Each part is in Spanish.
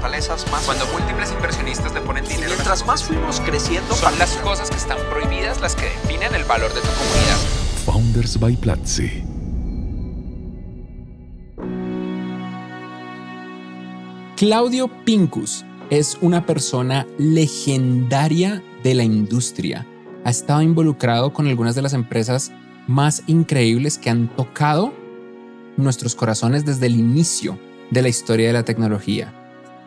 fortalezas más. Cuando múltiples inversionistas le ponen dinero. mientras más fuimos creciendo, son las cosas que están prohibidas las que definen el valor de tu comunidad. Founders by Platzi. Claudio Pincus es una persona legendaria de la industria. Ha estado involucrado con algunas de las empresas más increíbles que han tocado nuestros corazones desde el inicio de la historia de la tecnología.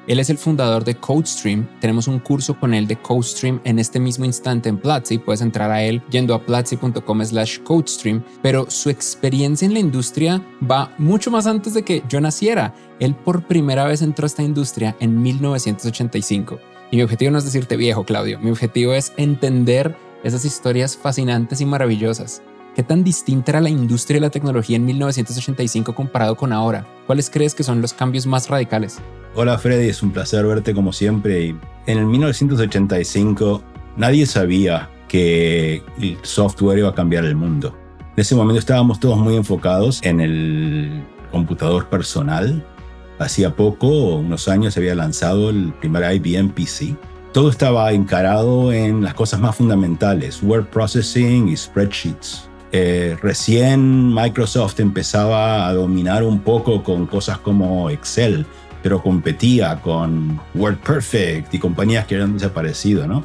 Él es el fundador de CodeStream. Tenemos un curso con él de CodeStream en este mismo instante en Platzi. Puedes entrar a él yendo a platzi.com slash CodeStream. Pero su experiencia en la industria va mucho más antes de que yo naciera. Él por primera vez entró a esta industria en 1985. Y mi objetivo no es decirte viejo, Claudio. Mi objetivo es entender esas historias fascinantes y maravillosas. ¿Qué tan distinta era la industria de la tecnología en 1985 comparado con ahora? ¿Cuáles crees que son los cambios más radicales? Hola Freddy, es un placer verte como siempre. En el 1985 nadie sabía que el software iba a cambiar el mundo. En ese momento estábamos todos muy enfocados en el computador personal. Hacía poco, unos años, se había lanzado el primer IBM PC. Todo estaba encarado en las cosas más fundamentales, word processing y spreadsheets. Eh, recién Microsoft empezaba a dominar un poco con cosas como Excel, pero competía con WordPerfect y compañías que habían desaparecido, ¿no?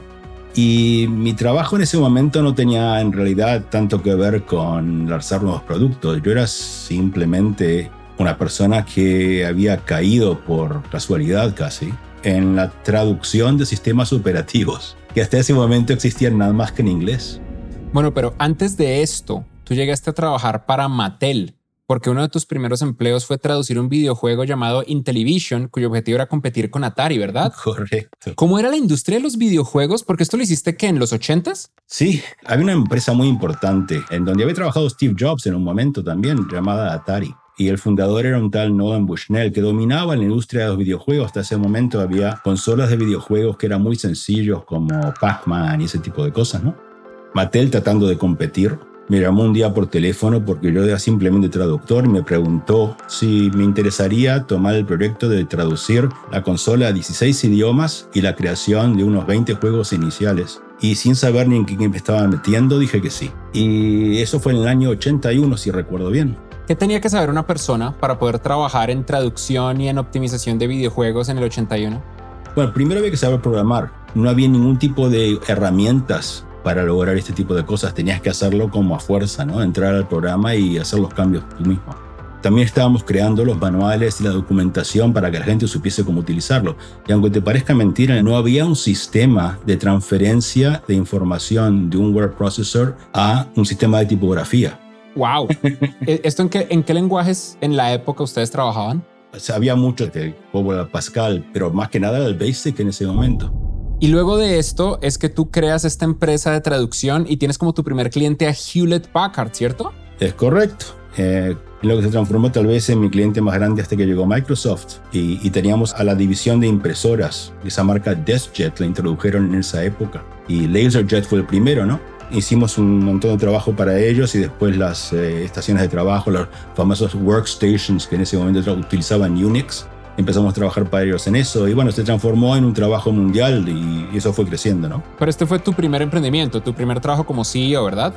Y mi trabajo en ese momento no tenía en realidad tanto que ver con lanzar nuevos productos. Yo era simplemente una persona que había caído por casualidad casi en la traducción de sistemas operativos, que hasta ese momento existían nada más que en inglés. Bueno, pero antes de esto, tú llegaste a trabajar para Mattel, porque uno de tus primeros empleos fue traducir un videojuego llamado Intellivision, cuyo objetivo era competir con Atari, ¿verdad? Correcto. ¿Cómo era la industria de los videojuegos? Porque esto lo hiciste que en los 80s? Sí, había una empresa muy importante en donde había trabajado Steve Jobs en un momento también, llamada Atari. Y el fundador era un tal Nolan Bushnell que dominaba la industria de los videojuegos. Hasta ese momento había consolas de videojuegos que eran muy sencillos como Pac-Man y ese tipo de cosas, ¿no? Mattel tratando de competir. Me llamó un día por teléfono porque yo era simplemente traductor y me preguntó si me interesaría tomar el proyecto de traducir la consola a 16 idiomas y la creación de unos 20 juegos iniciales. Y sin saber ni en qué me estaba metiendo, dije que sí. Y eso fue en el año 81, si recuerdo bien. ¿Qué tenía que saber una persona para poder trabajar en traducción y en optimización de videojuegos en el 81? Bueno, primero había que saber programar. No había ningún tipo de herramientas para lograr este tipo de cosas. Tenías que hacerlo como a fuerza, ¿no? Entrar al programa y hacer los cambios tú mismo. También estábamos creando los manuales y la documentación para que la gente supiese cómo utilizarlo. Y aunque te parezca mentira, no había un sistema de transferencia de información de un word processor a un sistema de tipografía. ¡Wow! ¿Esto en qué, en qué lenguajes en la época ustedes trabajaban? O sea, había mucho de Pascal, pero más que nada el Basic en ese momento. Y luego de esto es que tú creas esta empresa de traducción y tienes como tu primer cliente a Hewlett Packard, ¿cierto? Es correcto. Eh, lo que se transformó tal vez en mi cliente más grande hasta que llegó Microsoft. Y, teníamos a la división de impresoras. Esa marca DeskJet la introdujeron en esa época. Y LaserJet fue el primero, ¿no? Hicimos un montón de trabajo para ellos y después las eh, estaciones de trabajo, los famosos workstations que en ese momento utilizaban Unix, empezamos a trabajar para ellos en eso y bueno, se transformó en un trabajo mundial y, eso fue creciendo, ¿no? Pero este fue tu primer emprendimiento, tu primer trabajo como CEO, ¿verdad?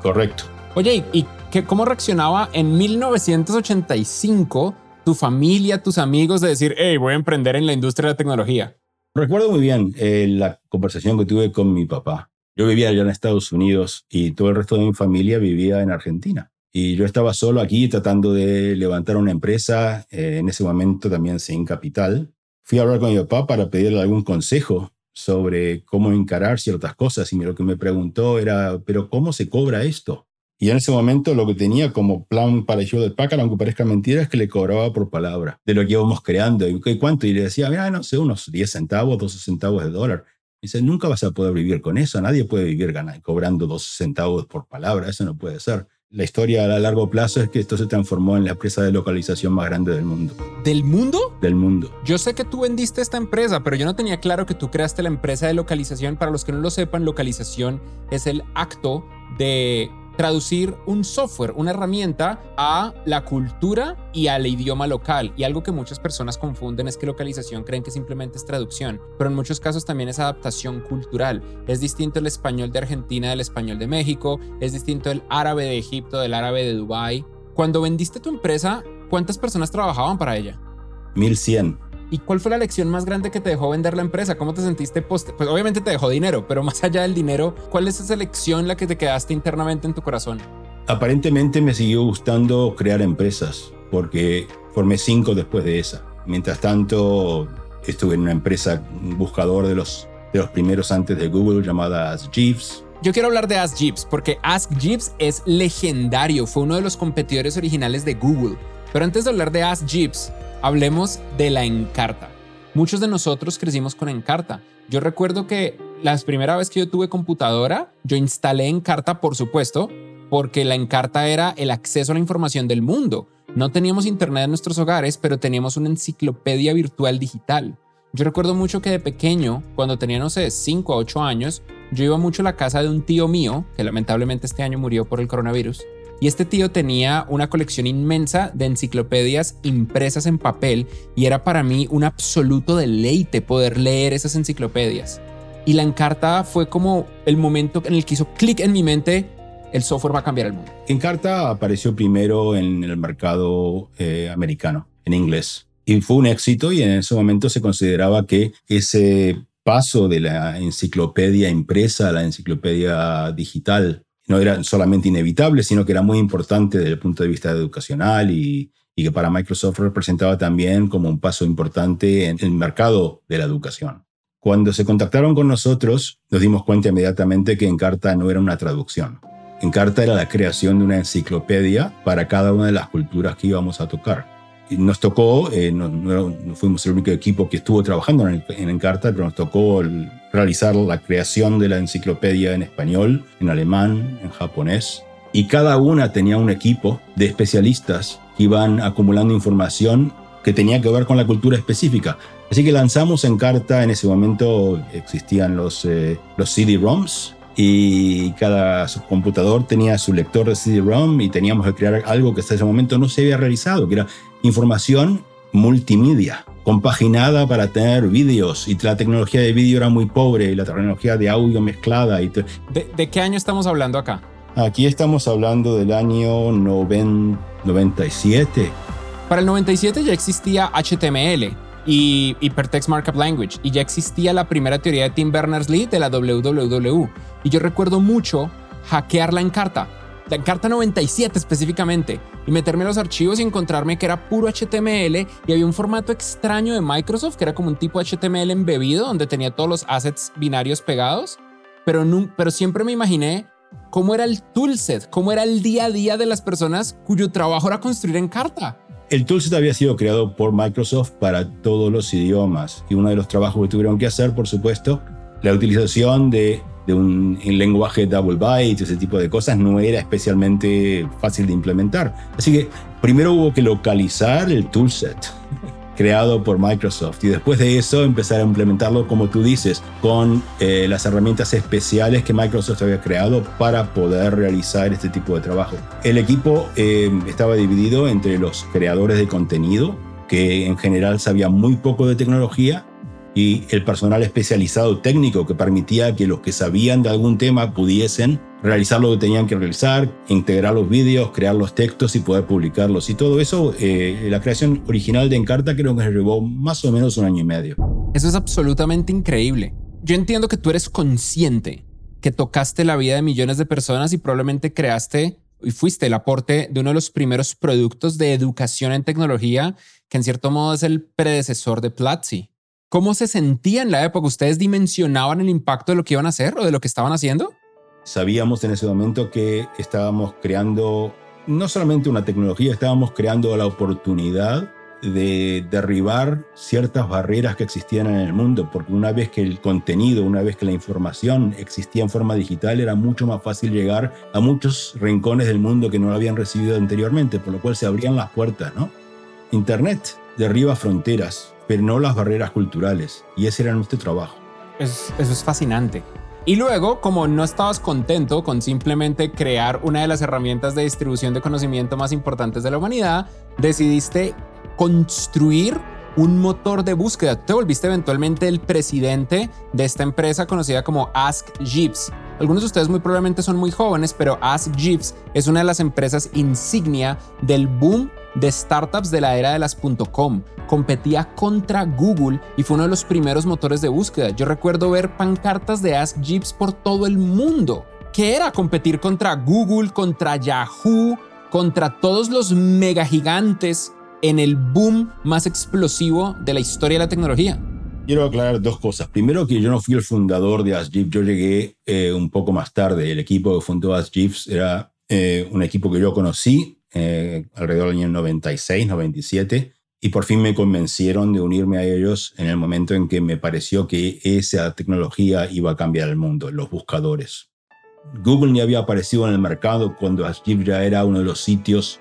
Correcto. Oye, ¿y qué, cómo reaccionaba en 1985 tu familia, tus amigos de decir, hey, voy a emprender en la industria de la tecnología? Recuerdo muy bien eh, la conversación que tuve con mi papá. Yo vivía allá en Estados Unidos y todo el resto de mi familia vivía en Argentina. Y yo estaba solo aquí tratando de levantar una empresa, eh, en ese momento también sin capital. Fui a hablar con mi papá para pedirle algún consejo sobre cómo encarar ciertas cosas y lo que me preguntó era, pero ¿cómo se cobra esto? Y en ese momento lo que tenía como plan para yo del Packard, aunque parezca mentira, es que le cobraba por palabra de lo que íbamos creando. ¿Y cuánto? Y le decía, mira, no sé, unos 10 centavos, 12 centavos de dólar. Dice, nunca vas a poder vivir con eso, nadie puede vivir ganando, cobrando dos centavos por palabra, eso no puede ser. La historia a largo plazo es que esto se transformó en la empresa de localización más grande del mundo. ¿Del mundo? Del mundo. Yo sé que tú vendiste esta empresa, pero yo no tenía claro que tú creaste la empresa de localización. Para los que no lo sepan, localización es el acto de traducir un software, una herramienta a la cultura y al idioma local. Y algo que muchas personas confunden es que localización creen que simplemente es traducción, pero en muchos casos también es adaptación cultural. Es distinto el español de Argentina del español de México, es distinto el árabe de Egipto del árabe de Dubái. Cuando vendiste tu empresa, ¿cuántas personas trabajaban para ella? 1100. ¿Y cuál fue la lección más grande que te dejó vender la empresa? ¿Cómo te sentiste post? Pues obviamente te dejó dinero, pero más allá del dinero, ¿cuál es esa lección la que te quedaste internamente en tu corazón? Aparentemente me siguió gustando crear empresas, porque formé cinco después de esa. Mientras tanto, estuve en una empresa buscador de los, de los primeros antes de Google llamada Jeeves. Yo quiero hablar de Ask Jeeves porque Ask Jeeves es legendario, fue uno de los competidores originales de Google. Pero antes de hablar de Ask Jeeves, Hablemos de la Encarta. Muchos de nosotros crecimos con Encarta. Yo recuerdo que la primera vez que yo tuve computadora, yo instalé Encarta, por supuesto, porque la Encarta era el acceso a la información del mundo. No teníamos internet en nuestros hogares, pero teníamos una enciclopedia virtual digital. Yo recuerdo mucho que de pequeño, cuando tenía, no sé, 5 a 8 años, yo iba mucho a la casa de un tío mío, que lamentablemente este año murió por el coronavirus, y este tío tenía una colección inmensa de enciclopedias impresas en papel y era para mí un absoluto deleite poder leer esas enciclopedias. Y la Encarta fue como el momento en el que hizo clic en mi mente, el software va a cambiar el mundo. Encarta apareció primero en el mercado eh, americano, en inglés. Y fue un éxito y en ese momento se consideraba que ese paso de la enciclopedia impresa a la enciclopedia digital no era solamente inevitable, sino que era muy importante desde el punto de vista educacional y, y que para Microsoft representaba también como un paso importante en el mercado de la educación. Cuando se contactaron con nosotros, nos dimos cuenta inmediatamente que Encarta no era una traducción. Encarta era la creación de una enciclopedia para cada una de las culturas que íbamos a tocar nos tocó, eh, no, fuimos el único equipo que estuvo trabajando en, Encarta, pero nos tocó realizar la creación de la enciclopedia en español, en alemán, en japonés. Y cada una tenía un equipo de especialistas que iban acumulando información que tenía que ver con la cultura específica. Así que lanzamos Encarta, en ese momento existían los, eh, los CD-ROMs, y cada computador tenía su lector de CD-ROM y teníamos que crear algo que hasta ese momento no se había realizado, que era información multimedia, compaginada para tener vídeos y la tecnología de vídeo era muy pobre y la tecnología de audio mezclada. Y ¿De, qué año estamos hablando acá? Aquí estamos hablando del año 97. Para el 97 ya existía HTML y Hypertext Markup Language y ya existía la primera teoría de Tim Berners-Lee de la WWW. Y yo recuerdo mucho hackearla en carta la Encarta 97 específicamente, y meterme en los archivos y encontrarme que era puro HTML y había un formato extraño de Microsoft que era como un tipo HTML embebido donde tenía todos los assets binarios pegados, pero, pero siempre me imaginé cómo era el toolset, cómo era el día a día de las personas cuyo trabajo era construir Encarta. El toolset había sido creado por Microsoft para todos los idiomas y uno de los trabajos que tuvieron que hacer, por supuesto, la utilización de un, lenguaje double byte, ese tipo de cosas, no era especialmente fácil de implementar. Así que primero hubo que localizar el toolset creado por Microsoft y después de eso empezar a implementarlo, como tú dices, con eh, las herramientas especiales que Microsoft había creado para poder realizar este tipo de trabajo. El equipo eh, estaba dividido entre los creadores de contenido, que en general sabían muy poco de tecnología, y el personal especializado técnico que permitía que los que sabían de algún tema pudiesen realizar lo que tenían que realizar, integrar los vídeos, crear los textos y poder publicarlos. Y todo eso, eh, la creación original de Encarta creo que llevó más o menos un año y medio. Eso es absolutamente increíble. Yo entiendo que tú eres consciente que tocaste la vida de millones de personas y probablemente creaste y fuiste el aporte de uno de los primeros productos de educación en tecnología que en cierto modo es el predecesor de Platzi. ¿Cómo se sentía en la época? ¿Ustedes dimensionaban el impacto de lo que iban a hacer o de lo que estaban haciendo? Sabíamos en ese momento que estábamos creando no solamente una tecnología, estábamos creando la oportunidad de derribar ciertas barreras que existían en el mundo, porque una vez que el contenido, una vez que la información existía en forma digital, era mucho más fácil llegar a muchos rincones del mundo que no lo habían recibido anteriormente, por lo cual se abrían las puertas, ¿no? Internet derriba fronteras, pero no las barreras culturales. Y ese era nuestro trabajo. Eso, es fascinante. Y luego, como no estabas contento con simplemente crear una de las herramientas de distribución de conocimiento más importantes de la humanidad, decidiste construir un motor de búsqueda. Te volviste eventualmente el presidente de esta empresa conocida como Ask Jeeves. Algunos de ustedes muy probablemente son muy jóvenes, pero Ask Jeeves es una de las empresas insignia del boom de startups de la era de las .com. Competía contra Google y fue uno de los primeros motores de búsqueda. Yo recuerdo ver pancartas de Ask Jeeves por todo el mundo. ¿Qué era competir contra Google, contra Yahoo, contra todos los mega gigantes en el boom más explosivo de la historia de la tecnología? Quiero aclarar dos cosas. Primero, que yo no fui el fundador de AskJeeves, yo llegué eh, un poco más tarde. El equipo que fundó AskJeeves era eh, un equipo que yo conocí eh, alrededor del año 96, 97, y por fin me convencieron de unirme a ellos en el momento en que me pareció que esa tecnología iba a cambiar el mundo, los buscadores. Google ni había aparecido en el mercado cuando AskJeeves ya era uno de los sitios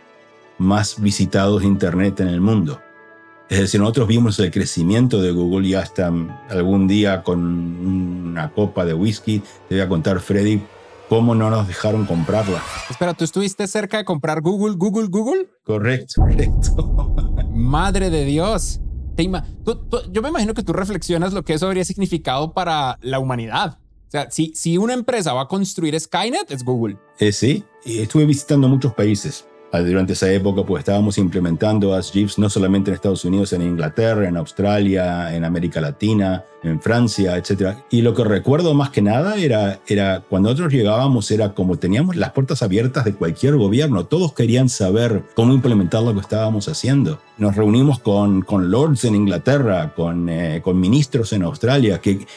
más visitados de Internet en el mundo. Es decir, nosotros vimos el crecimiento de Google y hasta algún día con una copa de whisky, te voy a contar, Freddy, cómo no nos dejaron comprarla. Espera, ¿tú estuviste cerca de comprar Google, Google, Google? Correcto, correcto. Madre de Dios. yo me imagino que tú reflexionas lo que eso habría significado para la humanidad. O sea, si, si una empresa va a construir Skynet, es Google. Eh, sí, estuve visitando muchos países. Durante esa época pues estábamos implementando ASGIFs no solamente en Estados Unidos, en Inglaterra, en Australia, en América Latina, en Francia, etc. Y lo que recuerdo más que nada era, era cuando nosotros llegábamos, era como teníamos las puertas abiertas de cualquier gobierno, todos querían saber cómo implementar lo que estábamos haciendo. Nos reunimos con, con lords en Inglaterra, con, eh, con ministros en Australia, que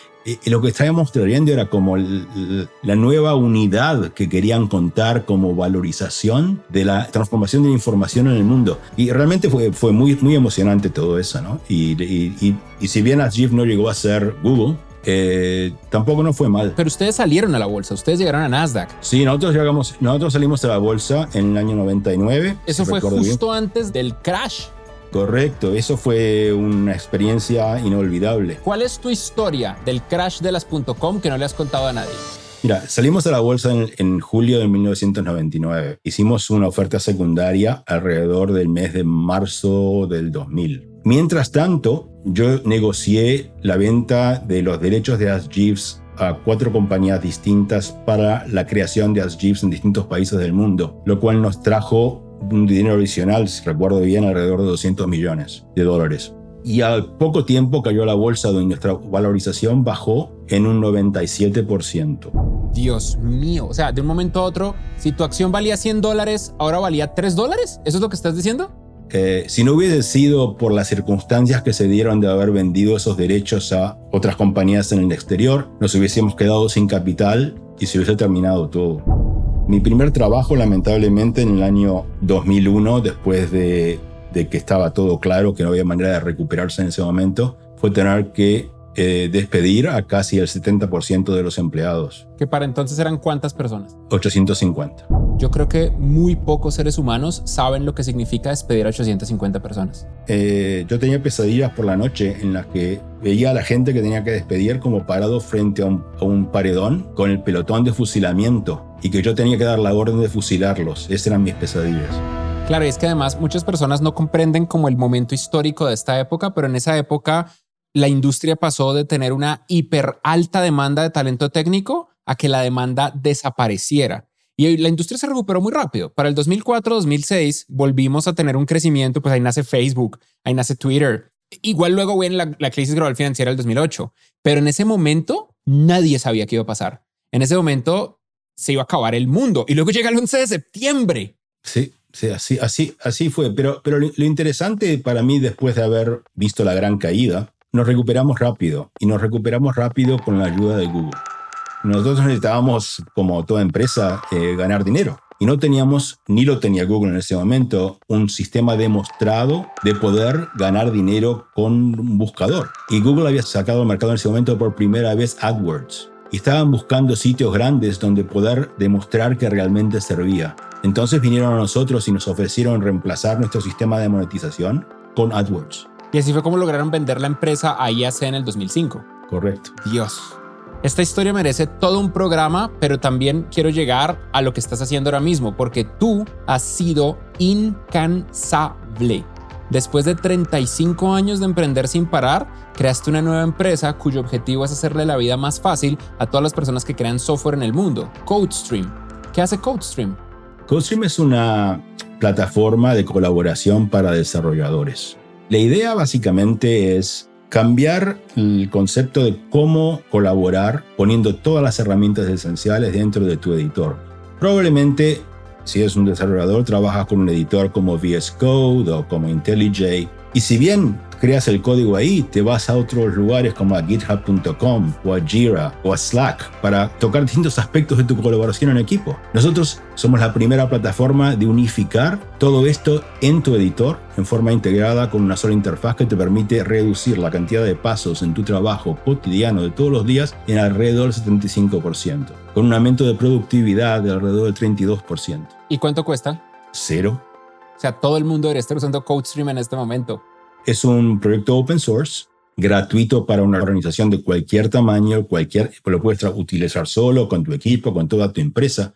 lo que estábamos trayendo era como la nueva unidad que querían contar como valorización de la transformación de la información en el mundo. Y realmente fue, fue muy, muy emocionante todo eso, ¿no? Y, y, y, si bien Ajif no llegó a ser Google, eh, tampoco no fue mal. Pero ustedes salieron a la bolsa, ustedes llegaron a Nasdaq. Sí, nosotros llegamos, nosotros salimos a la bolsa en el año 99. Eso fue justo antes del crash. Correcto, eso fue una experiencia inolvidable. ¿Cuál es tu historia del crash de las .com que no le has contado a nadie? Mira, salimos a la bolsa en, julio de 1999. Hicimos una oferta secundaria alrededor del mes de marzo del 2000. Mientras tanto, yo negocié la venta de los derechos de As Jeeves a cuatro compañías distintas para la creación de As Jeeves en distintos países del mundo, lo cual nos trajo un dinero adicional, si recuerdo bien, alrededor de 200 millones de dólares. Y al poco tiempo cayó la bolsa donde nuestra valorización bajó en un 97%. Dios mío, o sea, de un momento a otro, si tu acción valía 100 dólares, ahora valía 3 dólares. ¿Eso es lo que estás diciendo? Eh, si no hubiese sido por las circunstancias que se dieron de haber vendido esos derechos a otras compañías en el exterior, nos hubiésemos quedado sin capital y se hubiese terminado todo. Mi primer trabajo, lamentablemente, en el año 2001, después de, que estaba todo claro, que no había manera de recuperarse en ese momento, fue tener que eh, despedir a casi el 70% de los empleados. ¿Que para entonces eran cuántas personas? 850. Yo creo que muy pocos seres humanos saben lo que significa despedir a 850 personas. Eh, yo tenía pesadillas por la noche en las que veía a la gente que tenía que despedir como parado frente a un, paredón con el pelotón de fusilamiento y que yo tenía que dar la orden de fusilarlos. Esas eran mis pesadillas. Claro, y es que además muchas personas no comprenden como el momento histórico de esta época, pero en esa época la industria pasó de tener una hiper alta demanda de talento técnico a que la demanda desapareciera. Y la industria se recuperó muy rápido. Para el 2004-2006 volvimos a tener un crecimiento, pues ahí nace Facebook, ahí nace Twitter. Igual luego viene la, la crisis global financiera del 2008, pero en ese momento nadie sabía qué iba a pasar. En ese momento se iba a acabar el mundo y luego llega el 11 de septiembre. Sí, sí así, así, así fue. Pero, pero lo interesante para mí después de haber visto la gran caída, nos recuperamos rápido y nos recuperamos rápido con la ayuda de Google. Nosotros necesitábamos, como toda empresa, eh, ganar dinero. Y no teníamos, ni lo tenía Google en ese momento, un sistema demostrado de poder ganar dinero con un buscador. Y Google había sacado al mercado en ese momento por primera vez AdWords. Y estaban buscando sitios grandes donde poder demostrar que realmente servía. Entonces vinieron a nosotros y nos ofrecieron reemplazar nuestro sistema de monetización con AdWords. Y así fue como lograron vender la empresa a IAC en el 2005. Correcto. Dios. Esta historia merece todo un programa, pero también quiero llegar a lo que estás haciendo ahora mismo, porque tú has sido incansable. Después de 35 años de emprender sin parar, creaste una nueva empresa cuyo objetivo es hacerle la vida más fácil a todas las personas que crean software en el mundo, CodeStream. ¿Qué hace CodeStream? CodeStream es una plataforma de colaboración para desarrolladores. La idea básicamente es cambiar el concepto de cómo colaborar poniendo todas las herramientas esenciales dentro de tu editor. Probablemente si eres un desarrollador, trabajas con un editor como VS Code o como IntelliJ. Y si bien creas el código ahí, te vas a otros lugares como a github.com o a Jira o a Slack para tocar distintos aspectos de tu colaboración en equipo. Nosotros somos la primera plataforma de unificar todo esto en tu editor en forma integrada con una sola interfaz que te permite reducir la cantidad de pasos en tu trabajo cotidiano de todos los días en alrededor del 75%, con un aumento de productividad de alrededor del 32%. ¿Y cuánto cuesta? Cero. O sea, todo el mundo debería estar usando CodeStream en este momento. Es un proyecto open source, gratuito para una organización de cualquier tamaño, cualquier, lo puedes utilizar solo, con tu equipo, con toda tu empresa,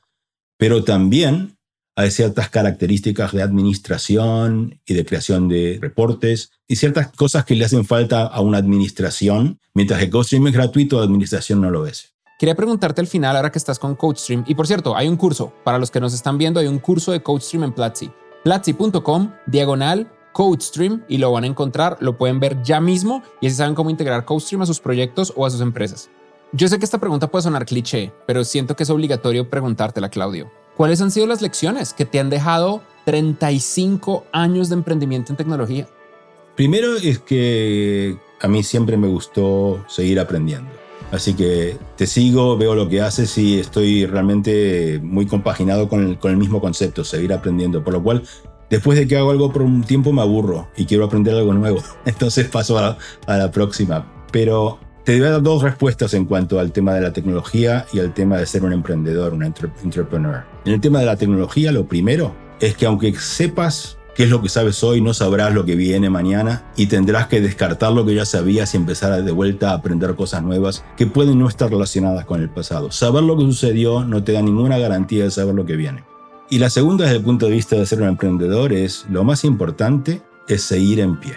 pero también hay ciertas características de administración y de creación de reportes y ciertas cosas que le hacen falta a una administración, mientras que CodeStream es gratuito, la administración no lo es. Quería preguntarte al final, ahora que estás con CodeStream, y por cierto, hay un curso, para los que nos están viendo, hay un curso de CodeStream en Platzi, platzi.com, diagonal CodeStream y lo van a encontrar, lo pueden ver ya mismo y así saben cómo integrar CodeStream a sus proyectos o a sus empresas. Yo sé que esta pregunta puede sonar cliché, pero siento que es obligatorio preguntártela, Claudio. ¿Cuáles han sido las lecciones que te han dejado 35 años de emprendimiento en tecnología? Primero es que a mí siempre me gustó seguir aprendiendo. Así que te sigo, veo lo que haces y estoy realmente muy compaginado con el, con el mismo concepto, seguir aprendiendo. Por lo cual después de que hago algo por un tiempo me aburro y quiero aprender algo nuevo. Entonces paso a, la próxima. Pero te voy a dar dos respuestas en cuanto al tema de la tecnología y al tema de ser un emprendedor, un entrepreneur. En el tema de la tecnología, lo primero es que aunque sepas qué es lo que sabes hoy, no sabrás lo que viene mañana y tendrás que descartar lo que ya sabías y empezar de vuelta a aprender cosas nuevas que pueden no estar relacionadas con el pasado. Saber lo que sucedió no te da ninguna garantía de saber lo que viene. Y la segunda desde el punto de vista de ser un emprendedor es, lo más importante es seguir en pie.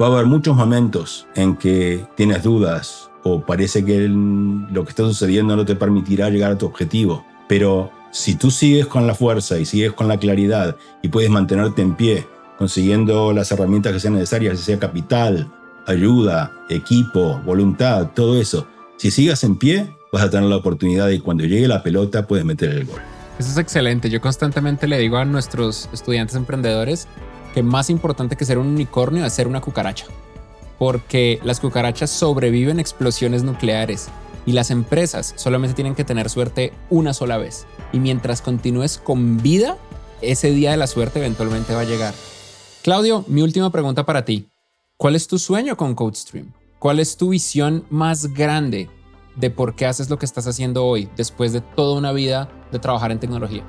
Va a haber muchos momentos en que tienes dudas o parece que lo que está sucediendo no te permitirá llegar a tu objetivo, pero si tú sigues con la fuerza y sigues con la claridad y puedes mantenerte en pie, consiguiendo las herramientas que sean necesarias, sea capital, ayuda, equipo, voluntad, todo eso, si sigas en pie, vas a tener la oportunidad y cuando llegue la pelota puedes meter el gol. Eso es excelente. Yo constantemente le digo a nuestros estudiantes emprendedores que más importante que ser un unicornio es ser una cucaracha. Porque las cucarachas sobreviven explosiones nucleares y las empresas solamente tienen que tener suerte una sola vez. Y mientras continúes con vida, ese día de la suerte eventualmente va a llegar. Claudio, mi última pregunta para ti. ¿Cuál es tu sueño con CodeStream? ¿Cuál es tu visión más grande de por qué haces lo que estás haciendo hoy después de toda una vida de trabajar en tecnología?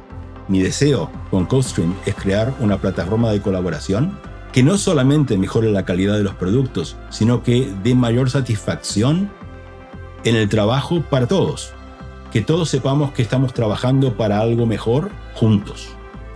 Mi deseo con CodeStream es crear una plataforma de colaboración que no solamente mejore la calidad de los productos, sino que dé mayor satisfacción en el trabajo para todos. Que todos sepamos que estamos trabajando para algo mejor juntos.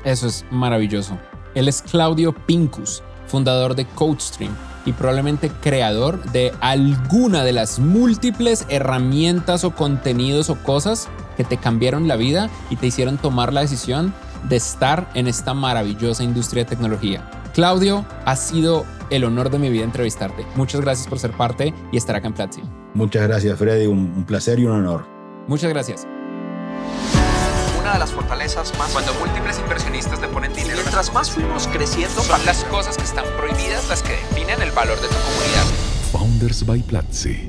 Eso es maravilloso. Él es Claudio Pincus, fundador de CodeStream y probablemente creador de alguna de las múltiples herramientas o contenidos o cosas que te cambiaron la vida y te hicieron tomar la decisión de estar en esta maravillosa industria de tecnología. Claudio, ha sido el honor de mi vida entrevistarte. Muchas gracias por ser parte y estar acá en Platzi. Muchas gracias, Freddy. Un, placer y un honor. Muchas gracias una de las fortalezas más cuando múltiples inversionistas le ponen dinero. mientras más fuimos creciendo, son las cosas que están prohibidas las que definen el valor de tu comunidad. Founders by Platzi.